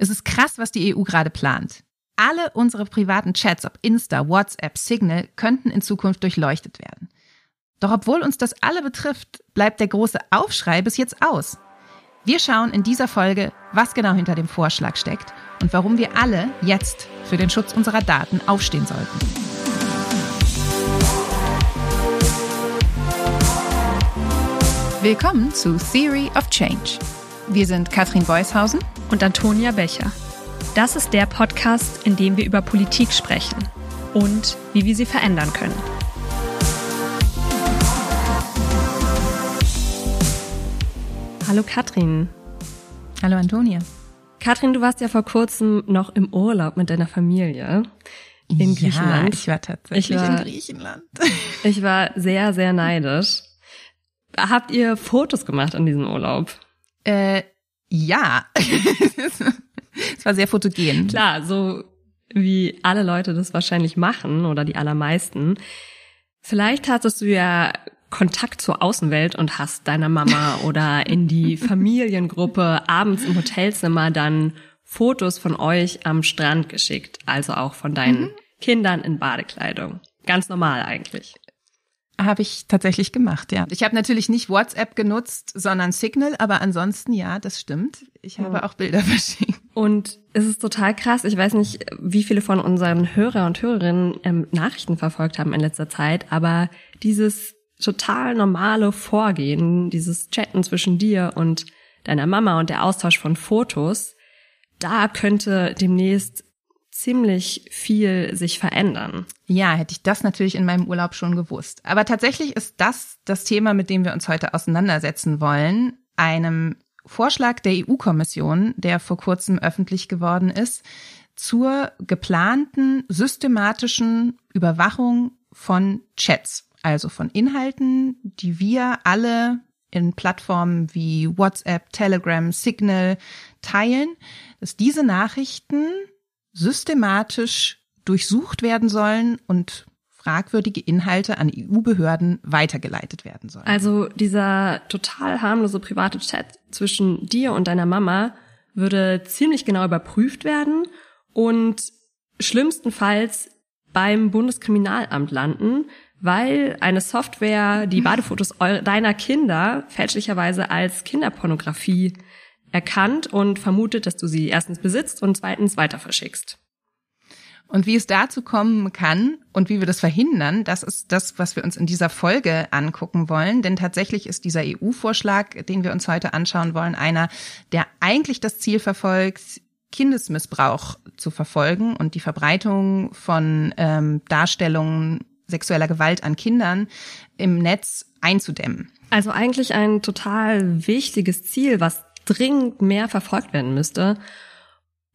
Es ist krass, was die EU gerade plant. Alle unsere privaten Chats, ob Insta, WhatsApp, Signal, könnten in Zukunft durchleuchtet werden. Doch obwohl uns das alle betrifft, bleibt der große Aufschrei bis jetzt aus. Wir schauen in dieser Folge, was genau hinter dem Vorschlag steckt und warum wir alle jetzt für den Schutz unserer Daten aufstehen sollten. Willkommen zu Theory of Change. Wir sind Katrin Beushausen und Antonia Becher. Das ist der Podcast, in dem wir über Politik sprechen und wie wir sie verändern können. Hallo Katrin. Hallo Antonia. Katrin, du warst ja vor kurzem noch im Urlaub mit deiner Familie in ja, Griechenland. ich war tatsächlich Ich war- in Griechenland. Ich war sehr, sehr neidisch. Habt ihr Fotos gemacht an diesem Urlaub? Äh, ja. es war sehr fotogen. Klar, so wie alle Leute das wahrscheinlich machen oder die allermeisten. Vielleicht hattest du ja Kontakt zur Außenwelt und hast deiner Mama oder in die Familiengruppe abends im Hotelzimmer dann Fotos von euch am Strand geschickt, also auch von deinen Kindern in Badekleidung. Ganz normal eigentlich. Habe ich tatsächlich gemacht, ja. Ich habe natürlich nicht WhatsApp genutzt, sondern Signal, aber ansonsten ja, das stimmt. Ich habe auch Bilder verschickt. Und es ist total krass. Ich weiß nicht, wie viele von unseren Hörer und Hörerinnen ähm, Nachrichten verfolgt haben in letzter Zeit, aber dieses total normale Vorgehen, dieses Chatten zwischen dir und deiner Mama und der Austausch von Fotos, da könnte demnächst ziemlich viel sich verändern. Ja, hätte ich das natürlich in meinem Urlaub schon gewusst. Aber tatsächlich ist das das Thema, mit dem wir uns heute auseinandersetzen wollen, einem Vorschlag der EU-Kommission, der vor kurzem öffentlich geworden ist, zur geplanten systematischen Überwachung von Chats, also von Inhalten, die wir alle in Plattformen wie WhatsApp, Telegram, Signal teilen, dass diese Nachrichten systematisch durchsucht werden sollen und fragwürdige Inhalte an EU-Behörden weitergeleitet werden sollen. Also dieser total harmlose private Chat zwischen dir und deiner Mama würde ziemlich genau überprüft werden und schlimmstenfalls beim Bundeskriminalamt landen, weil eine Software die Badefotos deiner Kinder fälschlicherweise als Kinderpornografie erkannt und vermutet, dass du sie erstens besitzt und zweitens weiter verschickst. Und wie es dazu kommen kann und wie wir das verhindern, das ist das, was wir uns in dieser Folge angucken wollen. Denn tatsächlich ist dieser EU-Vorschlag, den wir uns heute anschauen wollen, einer, der eigentlich das Ziel verfolgt, Kindesmissbrauch zu verfolgen und die Verbreitung von ähm, Darstellungen sexueller Gewalt an Kindern im Netz einzudämmen. Also eigentlich ein total wichtiges Ziel, was dringend mehr verfolgt werden müsste.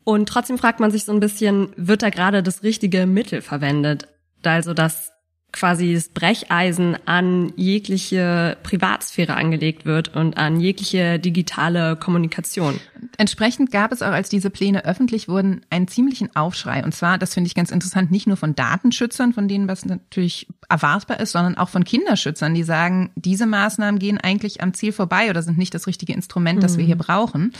Und trotzdem fragt man sich so ein bisschen, wird da gerade das richtige Mittel verwendet? Also, dass quasi das Brecheisen an jegliche Privatsphäre angelegt wird und an jegliche digitale Kommunikation. Entsprechend gab es auch, als diese Pläne öffentlich wurden, einen ziemlichen Aufschrei. Und zwar, das finde ich ganz interessant, nicht nur von Datenschützern, von denen was natürlich erwartbar ist, sondern auch von Kinderschützern, die sagen, diese Maßnahmen gehen eigentlich am Ziel vorbei oder sind nicht das richtige Instrument, das wir hier brauchen.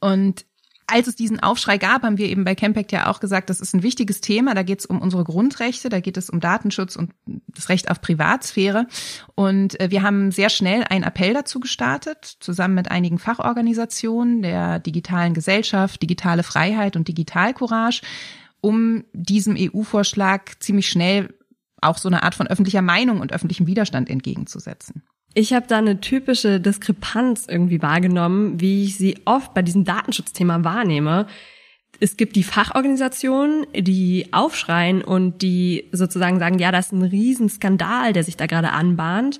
Und als es diesen Aufschrei gab, haben wir eben bei Campact ja auch gesagt, das ist ein wichtiges Thema. Da geht es um unsere Grundrechte, da geht es um Datenschutz und das Recht auf Privatsphäre. Und äh, wir haben sehr schnell einen Appell dazu gestartet, zusammen mit einigen Fachorganisationen der digitalen Gesellschaft, digitale Freiheit und Digitalcourage, um diesem EU-Vorschlag ziemlich schnell auch so eine Art von öffentlicher Meinung und öffentlichem Widerstand entgegenzusetzen. Ich habe da eine typische Diskrepanz irgendwie wahrgenommen, wie ich sie oft bei diesem Datenschutzthema wahrnehme. Es gibt die Fachorganisationen, die aufschreien und die sozusagen sagen, ja, das ist ein Riesenskandal, der sich da gerade anbahnt.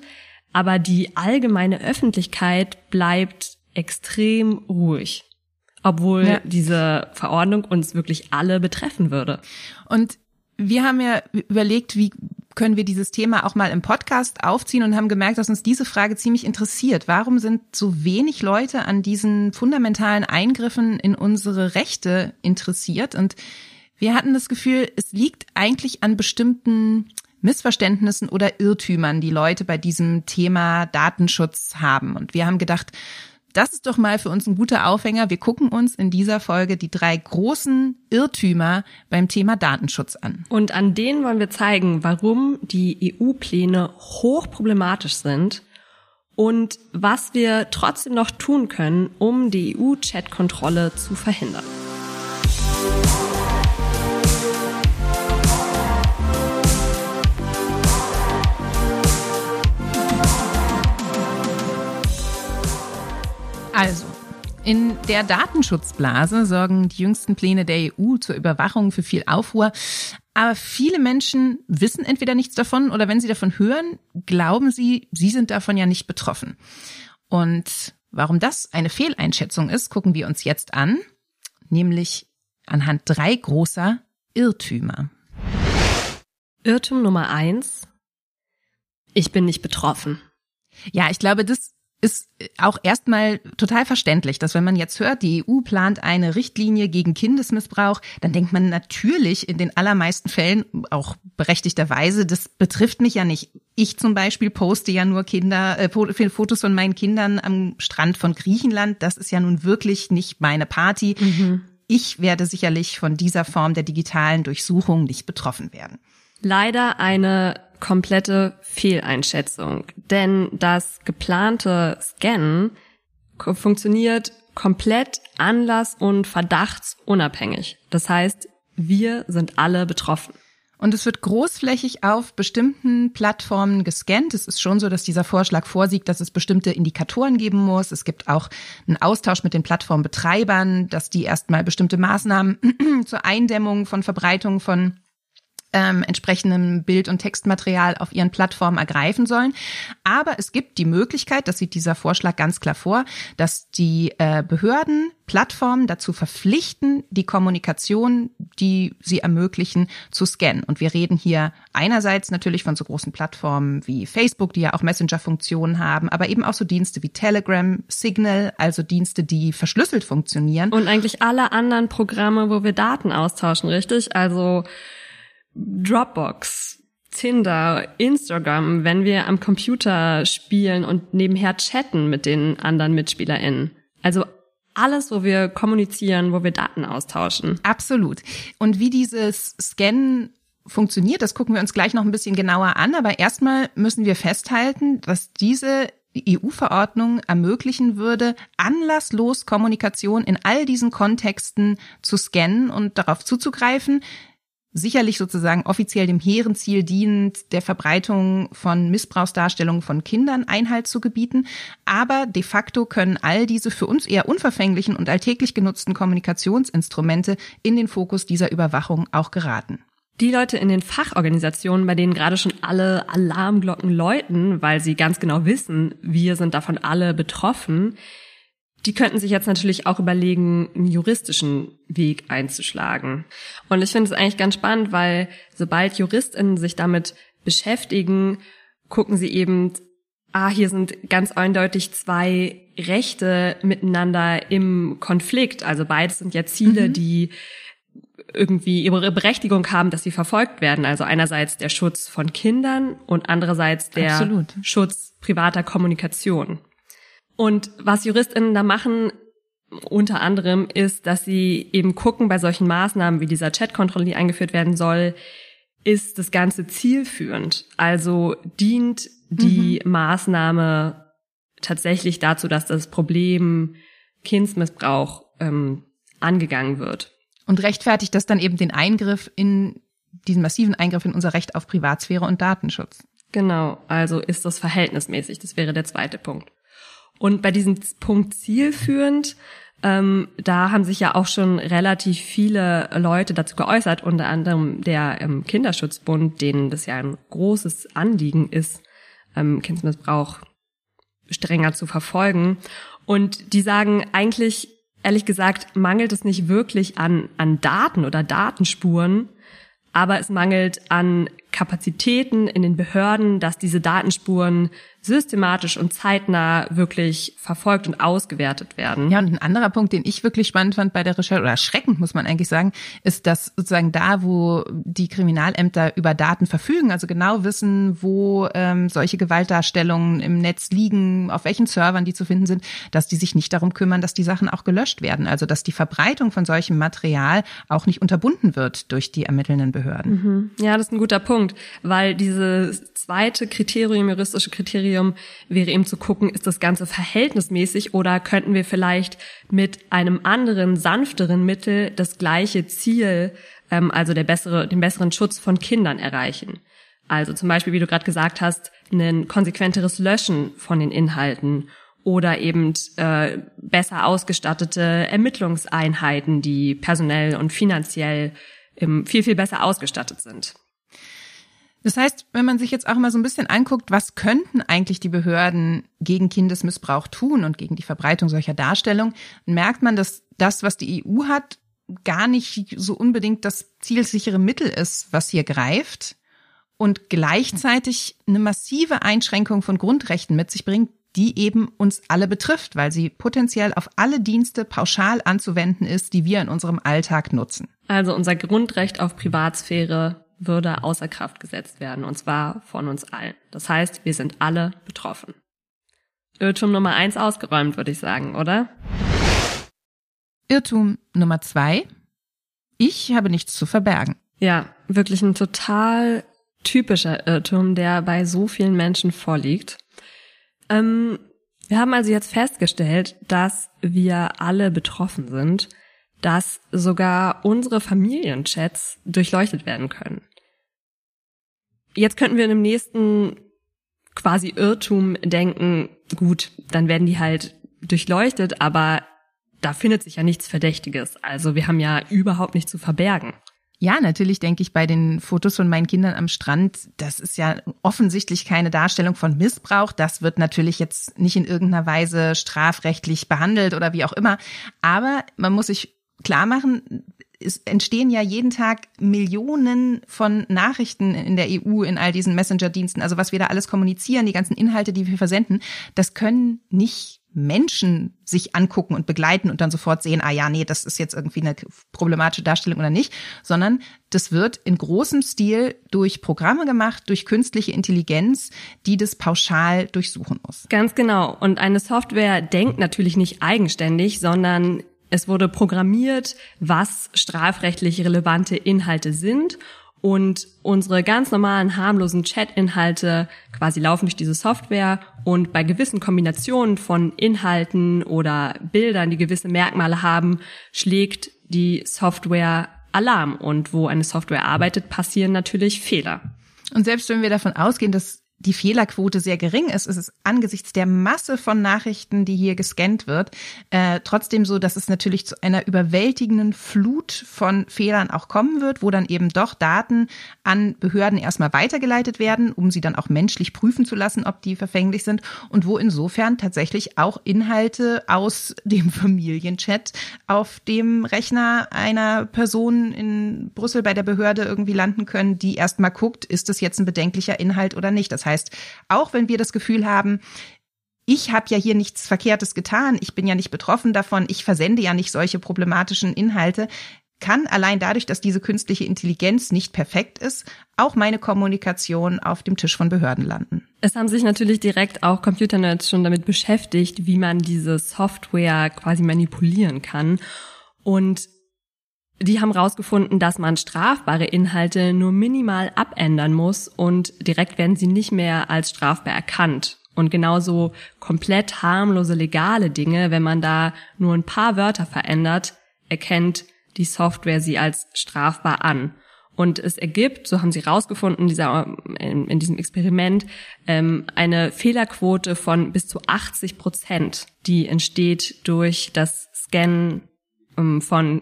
Aber die allgemeine Öffentlichkeit bleibt extrem ruhig. Obwohl Ja. diese Verordnung uns wirklich alle betreffen würde. Und wir haben ja überlegt, wie können wir dieses Thema auch mal im Podcast aufziehen und haben gemerkt, dass uns diese Frage ziemlich interessiert. Warum sind so wenig Leute an diesen fundamentalen Eingriffen in unsere Rechte interessiert? Und wir hatten das Gefühl, es liegt eigentlich an bestimmten Missverständnissen oder Irrtümern, die Leute bei diesem Thema Datenschutz haben. Und wir haben gedacht, das ist doch mal für uns ein guter Aufhänger. Wir gucken uns in dieser Folge die drei großen Irrtümer beim Thema Datenschutz an. Und an denen wollen wir zeigen, warum die EU-Pläne hochproblematisch sind und was wir trotzdem noch tun können, um die EU-Chat-Kontrolle zu verhindern. Also, in der Datenschutzblase sorgen die jüngsten Pläne der EU zur Überwachung für viel Aufruhr. Aber viele Menschen wissen entweder nichts davon oder wenn sie davon hören, glauben sie, sie sind davon ja nicht betroffen. Und warum das eine Fehleinschätzung ist, gucken wir uns jetzt an, nämlich anhand drei großer Irrtümer. Irrtum Nummer eins. Ich bin nicht betroffen. Ja, ich glaube, das ist auch erstmal total verständlich, dass wenn man jetzt hört, die EU plant eine Richtlinie gegen Kindesmissbrauch, dann denkt man natürlich in den allermeisten Fällen, auch berechtigterweise, das betrifft mich ja nicht. Ich zum Beispiel poste ja nur Kinder, äh, Fotos von meinen Kindern am Strand von Griechenland. Das ist ja nun wirklich nicht meine Party. Mhm. Ich werde sicherlich von dieser Form der digitalen Durchsuchung nicht betroffen werden. Leider eine komplette Fehleinschätzung, denn das geplante Scannen funktioniert komplett anlass- und verdachtsunabhängig. Das heißt, wir sind alle betroffen. Und es wird großflächig auf bestimmten Plattformen gescannt. Es ist schon so, dass dieser Vorschlag vorsieht, dass es bestimmte Indikatoren geben muss. Es gibt auch einen Austausch mit den Plattformbetreibern, dass die erstmal bestimmte Maßnahmen zur Eindämmung von Verbreitung von ähm, entsprechendem Bild- und Textmaterial auf ihren Plattformen ergreifen sollen. Aber es gibt die Möglichkeit, das sieht dieser Vorschlag ganz klar vor, dass die äh, Behörden Plattformen dazu verpflichten, die Kommunikation, die sie ermöglichen, zu scannen. Und wir reden hier einerseits natürlich von so großen Plattformen wie Facebook, die ja auch Messenger-Funktionen haben, aber eben auch so Dienste wie Telegram, Signal, also Dienste, die verschlüsselt funktionieren. Und eigentlich alle anderen Programme, wo wir Daten austauschen, richtig? Also Dropbox, Tinder, Instagram, wenn wir am Computer spielen und nebenher chatten mit den anderen MitspielerInnen. Also alles, wo wir kommunizieren, wo wir Daten austauschen. Absolut. Und wie dieses Scannen funktioniert, das gucken wir uns gleich noch ein bisschen genauer an. Aber erstmal müssen wir festhalten, dass diese EU-Verordnung ermöglichen würde, anlasslos Kommunikation in all diesen Kontexten zu scannen und darauf zuzugreifen, sicherlich sozusagen offiziell dem hehren Ziel dienend, der Verbreitung von Missbrauchsdarstellungen von Kindern Einhalt zu gebieten. Aber de facto können all diese für uns eher unverfänglichen und alltäglich genutzten Kommunikationsinstrumente in den Fokus dieser Überwachung auch geraten. Die Leute in den Fachorganisationen, bei denen gerade schon alle Alarmglocken läuten, weil sie ganz genau wissen, wir sind davon alle betroffen, die könnten sich jetzt natürlich auch überlegen, einen juristischen Weg einzuschlagen. Und ich finde es eigentlich ganz spannend, weil sobald JuristInnen sich damit beschäftigen, gucken sie eben, ah, hier sind ganz eindeutig zwei Rechte miteinander im Konflikt. Also beides sind ja Ziele, mhm. die irgendwie ihre Berechtigung haben, dass sie verfolgt werden. Also einerseits der Schutz von Kindern und andererseits der Absolut. Schutz privater Kommunikation. Und was JuristInnen da machen, unter anderem, ist, dass sie eben gucken bei solchen Maßnahmen wie dieser Chatkontrolle, die eingeführt werden soll, ist das Ganze zielführend? Also dient die mhm. Maßnahme tatsächlich dazu, dass das Problem Kindsmissbrauch ähm, angegangen wird? Und rechtfertigt das dann eben den Eingriff in diesen massiven Eingriff in unser Recht auf Privatsphäre und Datenschutz? Genau, also ist das verhältnismäßig, das wäre der zweite Punkt. Und bei diesem Punkt zielführend, ähm, da haben sich ja auch schon relativ viele Leute dazu geäußert, unter anderem der ähm, Kinderschutzbund, denen das ja ein großes Anliegen ist, ähm, Kindsmissbrauch strenger zu verfolgen. Und die sagen eigentlich, ehrlich gesagt, mangelt es nicht wirklich an, an Daten oder Datenspuren, aber es mangelt an Kapazitäten in den Behörden, dass diese Datenspuren systematisch und zeitnah wirklich verfolgt und ausgewertet werden. Ja, und ein anderer Punkt, den ich wirklich spannend fand bei der Recherche, oder erschreckend muss man eigentlich sagen, ist, dass sozusagen da, wo die Kriminalämter über Daten verfügen, also genau wissen, wo ähm, solche Gewaltdarstellungen im Netz liegen, auf welchen Servern die zu finden sind, dass die sich nicht darum kümmern, dass die Sachen auch gelöscht werden. Also dass die Verbreitung von solchem Material auch nicht unterbunden wird durch die ermittelnden Behörden. Mhm. Ja, das ist ein guter Punkt, weil dieses zweite Kriterium, juristische Kriterium, wäre eben zu gucken, ist das Ganze verhältnismäßig oder könnten wir vielleicht mit einem anderen, sanfteren Mittel das gleiche Ziel, ähm, also der bessere, den besseren Schutz von Kindern erreichen. Also zum Beispiel, wie du gerade gesagt hast, ein konsequenteres Löschen von den Inhalten oder eben äh, besser ausgestattete Ermittlungseinheiten, die personell und finanziell ähm, viel, viel besser ausgestattet sind. Das heißt, wenn man sich jetzt auch mal so ein bisschen anguckt, was könnten eigentlich die Behörden gegen Kindesmissbrauch tun und gegen die Verbreitung solcher Darstellungen, merkt man, dass das, was die EU hat, gar nicht so unbedingt das zielsichere Mittel ist, was hier greift und gleichzeitig eine massive Einschränkung von Grundrechten mit sich bringt, die eben uns alle betrifft, weil sie potenziell auf alle Dienste pauschal anzuwenden ist, die wir in unserem Alltag nutzen. Also unser Grundrecht auf Privatsphäre würde außer Kraft gesetzt werden, und zwar von uns allen. Das heißt, wir sind alle betroffen. Irrtum Nummer eins ausgeräumt, würde ich sagen, oder? Irrtum Nummer zwei. Ich habe nichts zu verbergen. Ja, wirklich ein total typischer Irrtum, der bei so vielen Menschen vorliegt. Ähm, wir haben also jetzt festgestellt, dass wir alle betroffen sind dass sogar unsere Familienchats durchleuchtet werden können. Jetzt könnten wir in dem nächsten quasi Irrtum denken, gut, dann werden die halt durchleuchtet, aber da findet sich ja nichts Verdächtiges. Also wir haben ja überhaupt nichts zu verbergen. Ja, natürlich denke ich bei den Fotos von meinen Kindern am Strand, das ist ja offensichtlich keine Darstellung von Missbrauch. Das wird natürlich jetzt nicht in irgendeiner Weise strafrechtlich behandelt oder wie auch immer. Aber man muss sich klar machen, es entstehen ja jeden Tag Millionen von Nachrichten in der EU in all diesen Messenger-Diensten. Also was wir da alles kommunizieren, die ganzen Inhalte, die wir versenden, das können nicht Menschen sich angucken und begleiten und dann sofort sehen, ah ja, nee, das ist jetzt irgendwie eine problematische Darstellung oder nicht, sondern das wird in großem Stil durch Programme gemacht, durch künstliche Intelligenz, die das pauschal durchsuchen muss. Ganz genau. Und eine Software denkt natürlich nicht eigenständig, sondern es wurde programmiert, was strafrechtlich relevante Inhalte sind. Und unsere ganz normalen harmlosen Chat-Inhalte quasi laufen durch diese Software. Und bei gewissen Kombinationen von Inhalten oder Bildern, die gewisse Merkmale haben, schlägt die Software Alarm. Und wo eine Software arbeitet, passieren natürlich Fehler. Und selbst wenn wir davon ausgehen, dass die Fehlerquote sehr gering ist, ist es angesichts der Masse von Nachrichten, die hier gescannt wird, äh, trotzdem so, dass es natürlich zu einer überwältigenden Flut von Fehlern auch kommen wird, wo dann eben doch Daten an Behörden erstmal weitergeleitet werden, um sie dann auch menschlich prüfen zu lassen, ob die verfänglich sind und wo insofern tatsächlich auch Inhalte aus dem Familienchat auf dem Rechner einer Person in Brüssel bei der Behörde irgendwie landen können, die erstmal guckt, ist das jetzt ein bedenklicher Inhalt oder nicht. Das heißt, auch wenn wir das Gefühl haben, ich habe ja hier nichts Verkehrtes getan, ich bin ja nicht betroffen davon, ich versende ja nicht solche problematischen Inhalte, kann allein dadurch, dass diese künstliche Intelligenz nicht perfekt ist, auch meine Kommunikation auf dem Tisch von Behörden landen. Es haben sich natürlich direkt auch Computernerds schon damit beschäftigt, wie man diese Software quasi manipulieren kann. Und die haben rausgefunden, dass man strafbare Inhalte nur minimal abändern muss und direkt werden sie nicht mehr als strafbar erkannt. Und genauso komplett harmlose legale Dinge, wenn man da nur ein paar Wörter verändert, erkennt die Software sie als strafbar an. Und es ergibt, so haben sie rausgefunden dieser, in, in diesem Experiment, ähm, eine Fehlerquote von bis zu 80 Prozent, die entsteht durch das Scannen ähm, von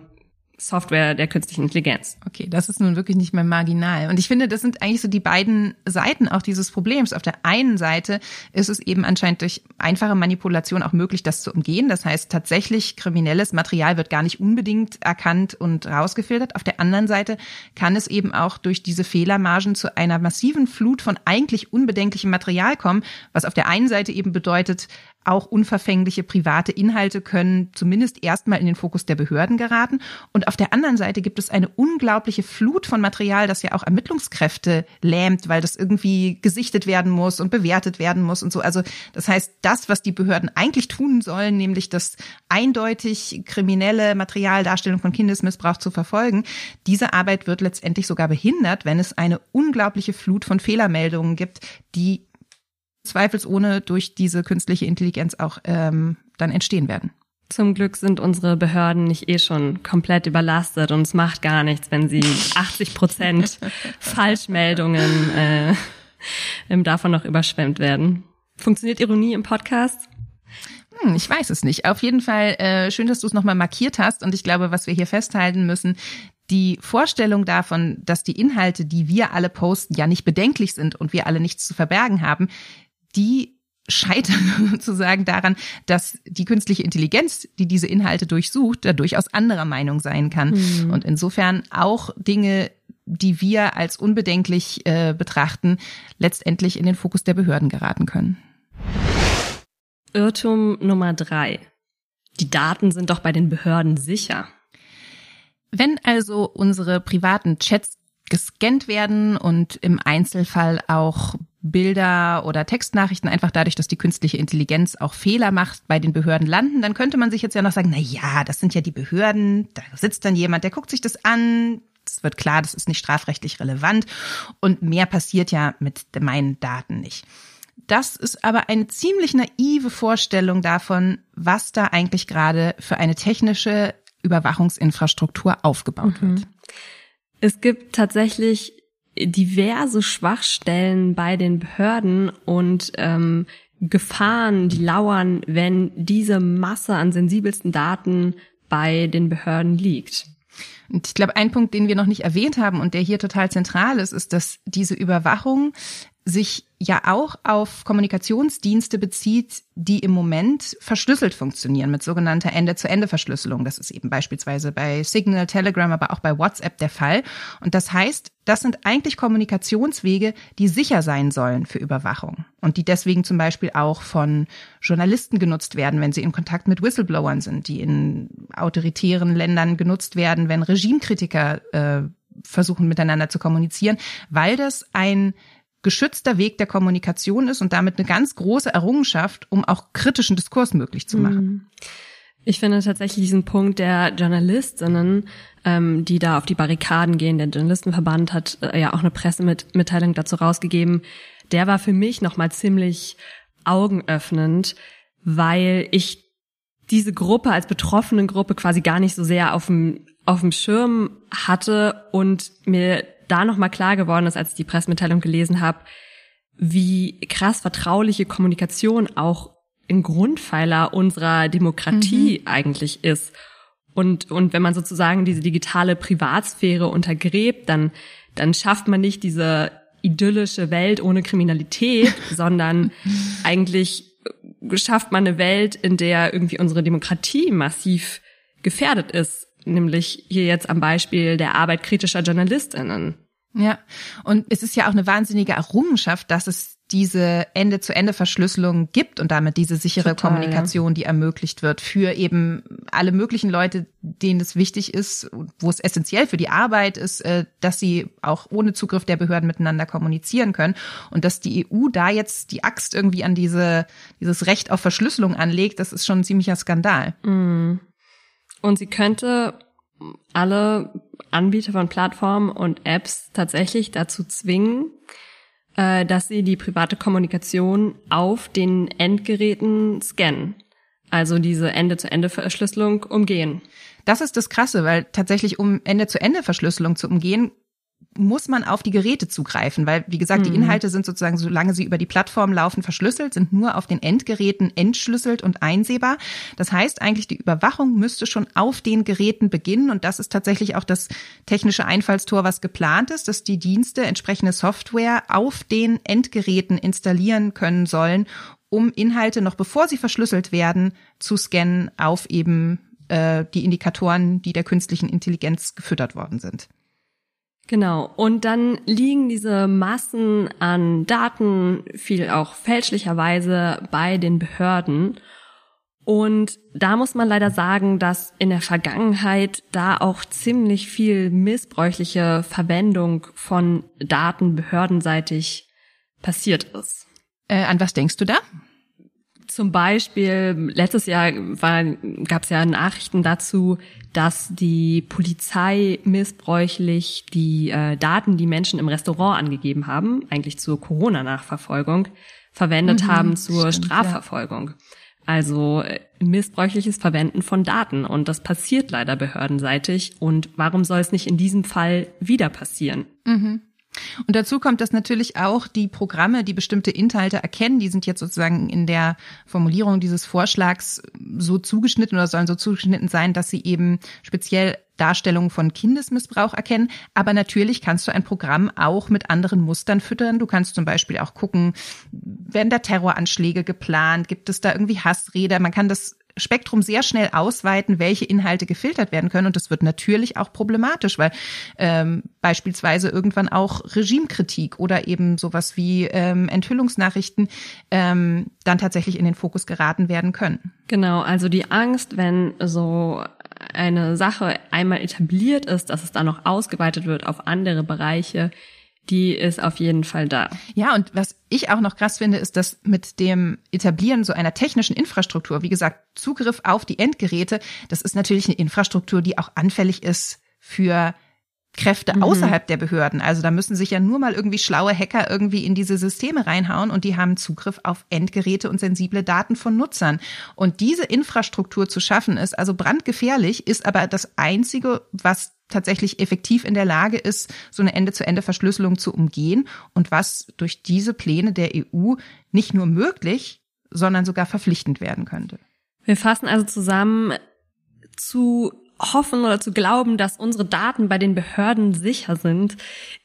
Software der künstlichen Intelligenz. Okay, das ist nun wirklich nicht mehr marginal. Und ich finde, das sind eigentlich so die beiden Seiten auch dieses Problems. Auf der einen Seite ist es eben anscheinend durch einfache Manipulation auch möglich, das zu umgehen. Das heißt, tatsächlich kriminelles Material wird gar nicht unbedingt erkannt und rausgefiltert. Auf der anderen Seite kann es eben auch durch diese Fehlermargen zu einer massiven Flut von eigentlich unbedenklichem Material kommen, was auf der einen Seite eben bedeutet, auch unverfängliche private Inhalte können zumindest erstmal in den Fokus der Behörden geraten. Und auf der anderen Seite gibt es eine unglaubliche Flut von Material, das ja auch Ermittlungskräfte lähmt, weil das irgendwie gesichtet werden muss und bewertet werden muss und so. Also das heißt, das, was die Behörden eigentlich tun sollen, nämlich das eindeutig kriminelle Materialdarstellung von Kindesmissbrauch zu verfolgen, diese Arbeit wird letztendlich sogar behindert, wenn es eine unglaubliche Flut von Fehlermeldungen gibt, die zweifelsohne durch diese künstliche Intelligenz auch ähm, dann entstehen werden. Zum Glück sind unsere Behörden nicht eh schon komplett überlastet und es macht gar nichts, wenn sie 80 Prozent Falschmeldungen äh, davon noch überschwemmt werden. Funktioniert Ironie im Podcast? Hm, ich weiß es nicht. Auf jeden Fall äh, schön, dass du es nochmal markiert hast. Und ich glaube, was wir hier festhalten müssen, die Vorstellung davon, dass die Inhalte, die wir alle posten, ja nicht bedenklich sind und wir alle nichts zu verbergen haben, die scheitern sozusagen daran, dass die künstliche Intelligenz, die diese Inhalte durchsucht, da durchaus anderer Meinung sein kann. Mhm. Und insofern auch Dinge, die wir als unbedenklich äh, betrachten, letztendlich in den Fokus der Behörden geraten können. Irrtum Nummer drei. Die Daten sind doch bei den Behörden sicher. Wenn also unsere privaten Chats gescannt werden und im Einzelfall auch Bilder oder Textnachrichten einfach dadurch, dass die künstliche Intelligenz auch Fehler macht, bei den Behörden landen, dann könnte man sich jetzt ja noch sagen, na ja, das sind ja die Behörden, da sitzt dann jemand, der guckt sich das an, es wird klar, das ist nicht strafrechtlich relevant und mehr passiert ja mit meinen Daten nicht. Das ist aber eine ziemlich naive Vorstellung davon, was da eigentlich gerade für eine technische Überwachungsinfrastruktur aufgebaut mhm. wird. Es gibt tatsächlich diverse Schwachstellen bei den Behörden und ähm, Gefahren, die lauern, wenn diese Masse an sensibelsten Daten bei den Behörden liegt. Und ich glaube, ein Punkt, den wir noch nicht erwähnt haben und der hier total zentral ist, ist, dass diese Überwachung sich ja auch auf Kommunikationsdienste bezieht, die im Moment verschlüsselt funktionieren mit sogenannter Ende-zu-Ende-Verschlüsselung. Das ist eben beispielsweise bei Signal, Telegram, aber auch bei WhatsApp der Fall. Und das heißt, das sind eigentlich Kommunikationswege, die sicher sein sollen für Überwachung und die deswegen zum Beispiel auch von Journalisten genutzt werden, wenn sie in Kontakt mit Whistleblowern sind, die in autoritären Ländern genutzt werden, wenn Regimekritiker äh, versuchen miteinander zu kommunizieren, weil das ein geschützter Weg der Kommunikation ist und damit eine ganz große Errungenschaft, um auch kritischen Diskurs möglich zu machen. Mhm. Ich finde tatsächlich diesen Punkt der Journalistinnen, ähm, die da auf die Barrikaden gehen, der Journalistenverband hat äh, ja auch eine Pressemitteilung dazu rausgegeben, der war für mich nochmal ziemlich augenöffnend, weil ich diese Gruppe als betroffenen Gruppe quasi gar nicht so sehr auf dem, auf dem Schirm hatte und mir da nochmal klar geworden ist, als ich die Pressemitteilung gelesen habe, wie krass vertrauliche Kommunikation auch ein Grundpfeiler unserer Demokratie mhm. eigentlich ist. Und, und wenn man sozusagen diese digitale Privatsphäre untergräbt, dann, dann schafft man nicht diese idyllische Welt ohne Kriminalität, sondern eigentlich schafft man eine Welt, in der irgendwie unsere Demokratie massiv gefährdet ist nämlich hier jetzt am Beispiel der Arbeit kritischer JournalistInnen. Ja, und es ist ja auch eine wahnsinnige Errungenschaft, dass es diese Ende-zu-Ende-Verschlüsselung gibt und damit diese sichere Total, Kommunikation, ja. die ermöglicht wird für eben alle möglichen Leute, denen es wichtig ist, wo es essentiell für die Arbeit ist, äh, dass sie auch ohne Zugriff der Behörden miteinander kommunizieren können und dass die EU da jetzt die Axt irgendwie an diese dieses Recht auf Verschlüsselung anlegt, das ist schon ein ziemlicher Skandal. Mm. Und sie könnte alle Anbieter von Plattformen und Apps tatsächlich dazu zwingen, äh, dass sie die private Kommunikation auf den Endgeräten scannen. Also diese Ende-zu-Ende-Verschlüsselung umgehen. Das ist das Krasse, weil tatsächlich um Ende-zu-Ende-Verschlüsselung zu umgehen, muss man auf die Geräte zugreifen, weil, wie gesagt, die Mhm. Inhalte sind sozusagen, solange sie über die Plattform laufen, verschlüsselt, sind nur auf den Endgeräten entschlüsselt und einsehbar. Das heißt eigentlich, die Überwachung müsste schon auf den Geräten beginnen und das ist tatsächlich auch das technische Einfallstor, was geplant ist, dass die Dienste entsprechende Software auf den Endgeräten installieren können sollen, um Inhalte noch bevor sie verschlüsselt werden, zu scannen auf eben äh, die Indikatoren, die der künstlichen Intelligenz gefüttert worden sind. Genau. Und dann liegen diese Massen an Daten, viel auch fälschlicherweise, bei den Behörden. Und da muss man leider sagen, dass in der Vergangenheit da auch ziemlich viel missbräuchliche Verwendung von Daten behördenseitig passiert ist. Äh, an was denkst du da? Zum Beispiel, letztes Jahr gab es ja Nachrichten dazu, dass die Polizei missbräuchlich die äh, Daten, die Menschen im Restaurant angegeben haben, eigentlich zur Corona-Nachverfolgung, verwendet Mhm, haben zur stimmt, Strafverfolgung. Also äh, missbräuchliches Verwenden von Daten. Und das passiert leider behördenseitig. Und warum soll es nicht in diesem Fall wieder passieren? Und dazu kommt, dass natürlich auch die Programme, die bestimmte Inhalte erkennen, die sind jetzt sozusagen in der Formulierung dieses Vorschlags so zugeschnitten oder sollen so zugeschnitten sein, dass sie eben speziell Darstellungen von Kindesmissbrauch erkennen. Aber natürlich kannst du ein Programm auch mit anderen Mustern füttern. Du kannst zum Beispiel auch gucken, werden da Terroranschläge geplant? Gibt es da irgendwie Hassrede? Man kann das Spektrum sehr schnell ausweiten, welche Inhalte gefiltert werden können. Und das wird natürlich auch problematisch, weil ähm, beispielsweise irgendwann auch Regimekritik oder eben sowas wie ähm, Enthüllungsnachrichten ähm, dann tatsächlich in den Fokus geraten werden können. Genau, also die Angst, wenn so eine Sache einmal etabliert ist, dass es dann noch ausgeweitet wird auf andere Bereiche, die ist auf jeden Fall da. Ja, und was ich auch noch krass finde, ist, dass mit dem Etablieren so einer technischen Infrastruktur, wie gesagt, Zugriff auf die Endgeräte, das ist natürlich eine Infrastruktur, die auch anfällig ist für Kräfte außerhalb der Behörden. Also da müssen sich ja nur mal irgendwie schlaue Hacker irgendwie in diese Systeme reinhauen und die haben Zugriff auf Endgeräte und sensible Daten von Nutzern. Und diese Infrastruktur zu schaffen ist also brandgefährlich, ist aber das einzige, was tatsächlich effektiv in der Lage ist, so eine Ende-zu-Ende-Verschlüsselung zu umgehen und was durch diese Pläne der EU nicht nur möglich, sondern sogar verpflichtend werden könnte. Wir fassen also zusammen, zu hoffen oder zu glauben, dass unsere Daten bei den Behörden sicher sind,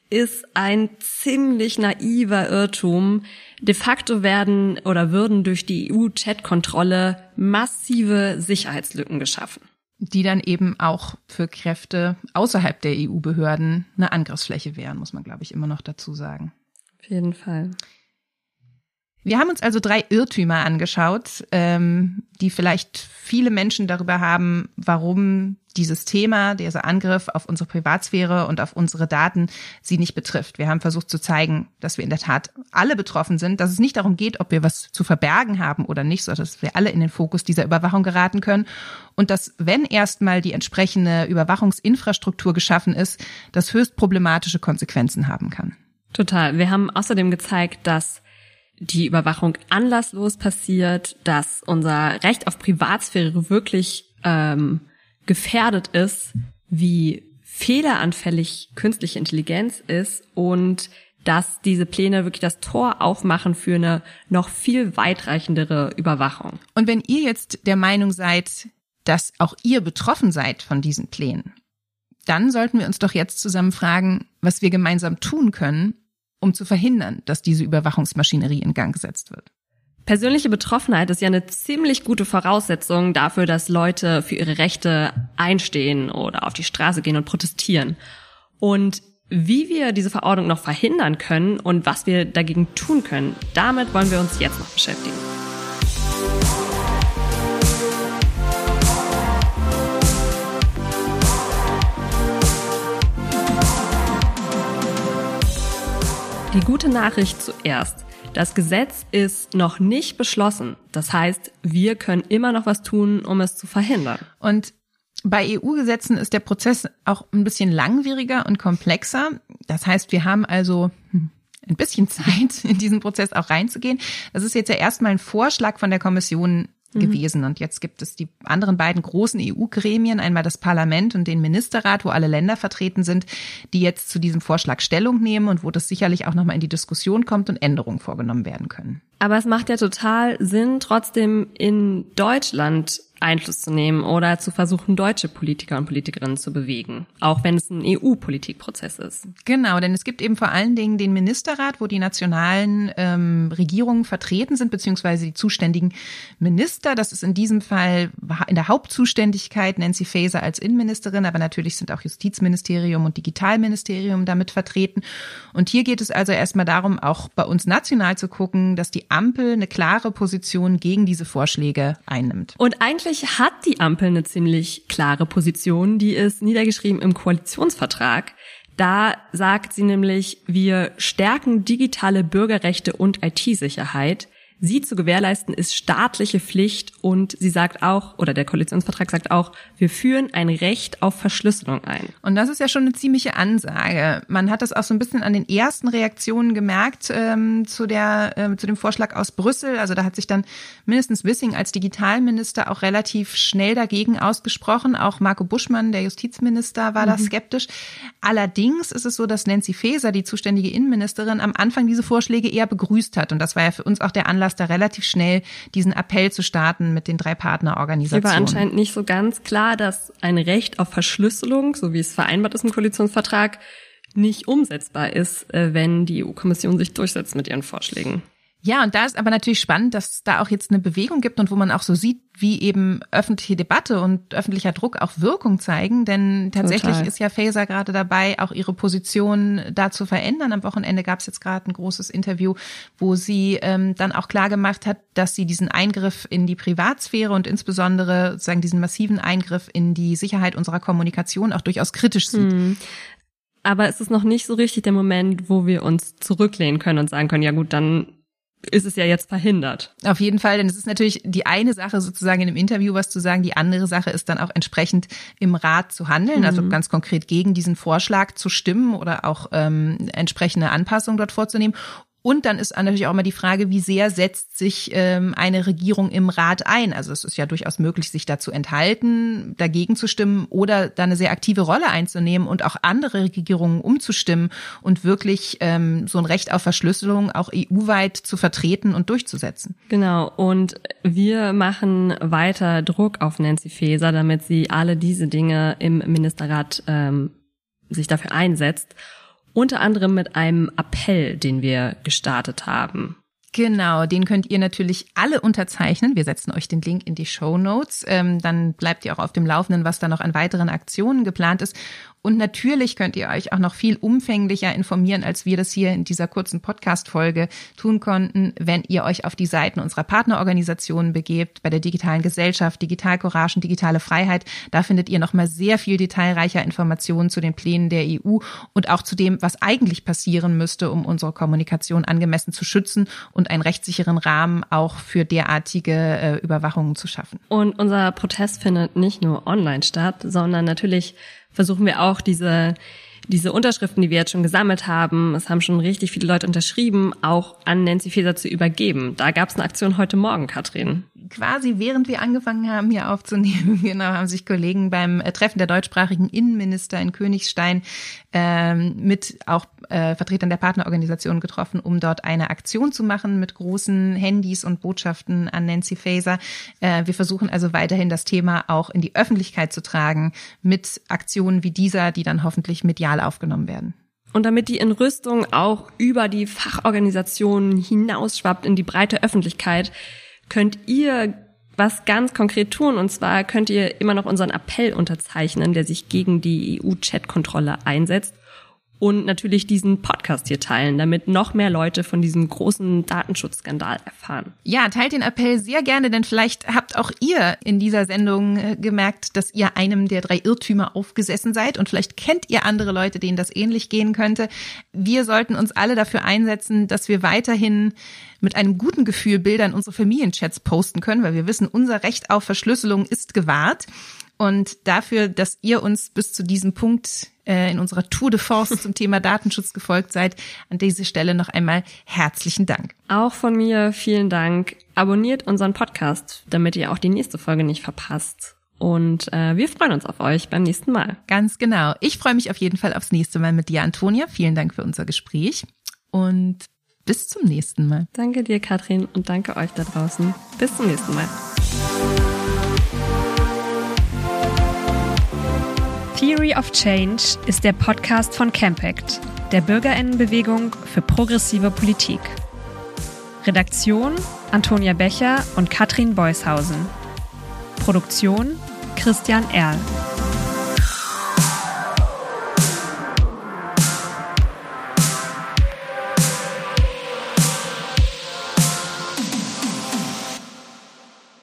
ist ein ziemlich naiver Irrtum. De facto werden oder würden durch die EU-Chat-Kontrolle massive Sicherheitslücken geschaffen. Die dann eben auch für Kräfte außerhalb der EU-Behörden eine Angriffsfläche wären, muss man, glaube ich, immer noch dazu sagen. Auf jeden Fall. Wir haben uns also drei Irrtümer angeschaut, ähm, die vielleicht viele Menschen darüber haben, warum dieses Thema, dieser Angriff auf unsere Privatsphäre und auf unsere Daten sie nicht betrifft. Wir haben versucht zu zeigen, dass wir in der Tat alle betroffen sind, dass es nicht darum geht, ob wir was zu verbergen haben oder nicht, sondern dass wir alle in den Fokus dieser Überwachung geraten können und dass, wenn erstmal die entsprechende Überwachungsinfrastruktur geschaffen ist, das höchst problematische Konsequenzen haben kann. Total. Wir haben außerdem gezeigt, dass die Überwachung anlasslos passiert, dass unser Recht auf Privatsphäre wirklich ähm, gefährdet ist, wie fehleranfällig künstliche Intelligenz ist und dass diese Pläne wirklich das Tor aufmachen für eine noch viel weitreichendere Überwachung. Und wenn ihr jetzt der Meinung seid, dass auch ihr betroffen seid von diesen Plänen, dann sollten wir uns doch jetzt zusammen fragen, was wir gemeinsam tun können, um zu verhindern, dass diese Überwachungsmaschinerie in Gang gesetzt wird. Persönliche Betroffenheit ist ja eine ziemlich gute Voraussetzung dafür, dass Leute für ihre Rechte einstehen oder auf die Straße gehen und protestieren. Und wie wir diese Verordnung noch verhindern können und was wir dagegen tun können, damit wollen wir uns jetzt noch beschäftigen. Die gute Nachricht zuerst. Das Gesetz ist noch nicht beschlossen. Das heißt, wir können immer noch was tun, um es zu verhindern. Und bei EU-Gesetzen ist der Prozess auch ein bisschen langwieriger und komplexer. Das heißt, wir haben also hm, ein bisschen Zeit, in diesen Prozess auch reinzugehen. Das ist jetzt ja erstmal ein Vorschlag von der Kommission. Gewesen. Und jetzt gibt es die anderen beiden großen EU-Gremien, einmal das Parlament und den Ministerrat, wo alle Länder vertreten sind, die jetzt zu diesem Vorschlag Stellung nehmen und wo das sicherlich auch nochmal in die Diskussion kommt und Änderungen vorgenommen werden können. Aber es macht ja total Sinn, trotzdem in Deutschland Einfluss zu nehmen oder zu versuchen, deutsche Politiker und Politikerinnen zu bewegen, auch wenn es ein EU-Politikprozess ist. Genau, denn es gibt eben vor allen Dingen den Ministerrat, wo die nationalen ähm, Regierungen vertreten sind, beziehungsweise die zuständigen Minister. Das ist in diesem Fall in der Hauptzuständigkeit Nancy Faeser als Innenministerin, aber natürlich sind auch Justizministerium und Digitalministerium damit vertreten. Und hier geht es also erstmal darum, auch bei uns national zu gucken, dass die Ampel eine klare Position gegen diese Vorschläge einnimmt. Und eigentlich eigentlich hat die Ampel eine ziemlich klare Position, die ist niedergeschrieben im Koalitionsvertrag. Da sagt sie nämlich, wir stärken digitale Bürgerrechte und IT-Sicherheit. Sie zu gewährleisten ist staatliche Pflicht und sie sagt auch, oder der Koalitionsvertrag sagt auch, wir führen ein Recht auf Verschlüsselung ein. Und das ist ja schon eine ziemliche Ansage. Man hat das auch so ein bisschen an den ersten Reaktionen gemerkt ähm, zu, der, äh, zu dem Vorschlag aus Brüssel. Also da hat sich dann mindestens Wissing als Digitalminister auch relativ schnell dagegen ausgesprochen. Auch Marco Buschmann, der Justizminister, war mhm. da skeptisch. Allerdings ist es so, dass Nancy Faeser, die zuständige Innenministerin, am Anfang diese Vorschläge eher begrüßt hat. Und das war ja für uns auch der Anlass, da relativ schnell diesen Appell zu starten mit den drei Partnerorganisationen. Hier war anscheinend nicht so ganz klar, dass ein Recht auf Verschlüsselung, so wie es vereinbart ist im Koalitionsvertrag, nicht umsetzbar ist, äh, wenn die EU-Kommission sich durchsetzt mit ihren Vorschlägen. Ja, und da ist aber natürlich spannend, dass es da auch jetzt eine Bewegung gibt und wo man auch so sieht, wie eben öffentliche Debatte und öffentlicher Druck auch Wirkung zeigen. Denn tatsächlich Total. ist ja Faser gerade dabei, auch ihre Position da zu verändern. Am Wochenende gab es jetzt gerade ein großes Interview, wo sie ähm, dann auch klar gemacht hat, dass sie diesen Eingriff in die Privatsphäre und insbesondere sozusagen diesen massiven Eingriff in die Sicherheit unserer Kommunikation auch durchaus kritisch sieht. Hm. Aber es ist noch nicht so richtig der Moment, wo wir uns zurücklehnen können und sagen können, ja gut, dann ist es ja jetzt verhindert. Auf jeden Fall, denn es ist natürlich die eine Sache sozusagen in einem Interview was zu sagen, die andere Sache ist dann auch entsprechend im Rat zu handeln, also mhm. also ganz konkret gegen diesen Vorschlag zu stimmen oder auch ähm, entsprechende Anpassungen dort vorzunehmen. Und dann ist natürlich auch immer die Frage, wie sehr setzt sich ähm, eine Regierung im Rat ein? Also es ist ja durchaus möglich, sich dazu enthalten, dagegen zu stimmen oder da eine sehr aktive Rolle einzunehmen und auch andere Regierungen umzustimmen und wirklich ähm, so ein Recht auf Verschlüsselung auch EU-weit zu vertreten und durchzusetzen. Genau. Und wir machen weiter Druck auf Nancy Faeser, damit sie alle diese Dinge im Ministerrat ähm, sich dafür einsetzt unter anderem mit einem Appell, den wir gestartet haben. Genau, den könnt ihr natürlich alle unterzeichnen. Wir setzen euch den Link in die Show Notes. Ähm, dann bleibt ihr auch auf dem Laufenden, was da noch an weiteren Aktionen geplant ist. Und natürlich könnt ihr euch auch noch viel umfänglicher informieren, als wir das hier in dieser kurzen Podcast-Folge tun konnten, wenn ihr euch auf die Seiten unserer Partnerorganisationen begebt, bei der digitalen Gesellschaft, Digital Courage und digitale Freiheit. Da findet ihr noch mal sehr viel detailreicher Informationen zu den Plänen der EU und auch zu dem, was eigentlich passieren müsste, um unsere Kommunikation angemessen zu schützen und einen rechtssicheren Rahmen auch für derartige äh, Überwachungen zu schaffen. Und unser Protest findet nicht nur online statt, sondern natürlich versuchen wir auch diese diese Unterschriften, die wir jetzt schon gesammelt haben, es haben schon richtig viele Leute unterschrieben, auch an Nancy Faeser zu übergeben. Da gab es eine Aktion heute Morgen, Katrin quasi während wir angefangen haben, hier aufzunehmen, genau, haben sich Kollegen beim äh, Treffen der deutschsprachigen Innenminister in Königstein ähm, mit auch äh, Vertretern der Partnerorganisation getroffen, um dort eine Aktion zu machen mit großen Handys und Botschaften an Nancy Faeser. Äh, wir versuchen also weiterhin das Thema auch in die Öffentlichkeit zu tragen mit Aktionen wie dieser, die dann hoffentlich medial aufgenommen werden. Und damit die Entrüstung auch über die Fachorganisationen hinausschwappt in die breite Öffentlichkeit, könnt ihr was ganz konkret tun. Und zwar könnt ihr immer noch unseren Appell unterzeichnen, der sich gegen die EU-Chat-Kontrolle einsetzt und natürlich diesen Podcast hier teilen, damit noch mehr Leute von diesem großen Datenschutzskandal erfahren. Ja, teilt den Appell sehr gerne, denn vielleicht habt auch ihr in dieser Sendung äh, gemerkt, dass ihr einem der drei Irrtümer aufgesessen seid und vielleicht kennt ihr andere Leute, denen das ähnlich gehen könnte. Wir sollten uns alle dafür einsetzen, dass wir weiterhin mit einem guten Gefühl Bilder in unsere Familienchats posten können, weil wir wissen, unser Recht auf Verschlüsselung ist gewahrt. und dafür, dass ihr uns bis zu diesem Punkt äh, in unserer Tour de Force zum Thema Datenschutz gefolgt seid. An dieser Stelle noch einmal herzlichen Dank. Auch von mir vielen Dank. Abonniert unseren Podcast, damit ihr auch die nächste Folge nicht verpasst. Und äh, wir freuen uns auf euch beim nächsten Mal. Ganz genau. Ich freue mich auf jeden Fall aufs nächste Mal mit dir, Antonia. Vielen Dank für unser Gespräch und bis zum nächsten Mal. Danke dir, Katrin, und danke euch da draußen. Bis zum nächsten Mal. Theory of Change ist der Podcast von Campact, der Bürgerinnenbewegung für progressive Politik. Redaktion Antonia Becher und Katrin Beushausen. Produktion Christian Erl.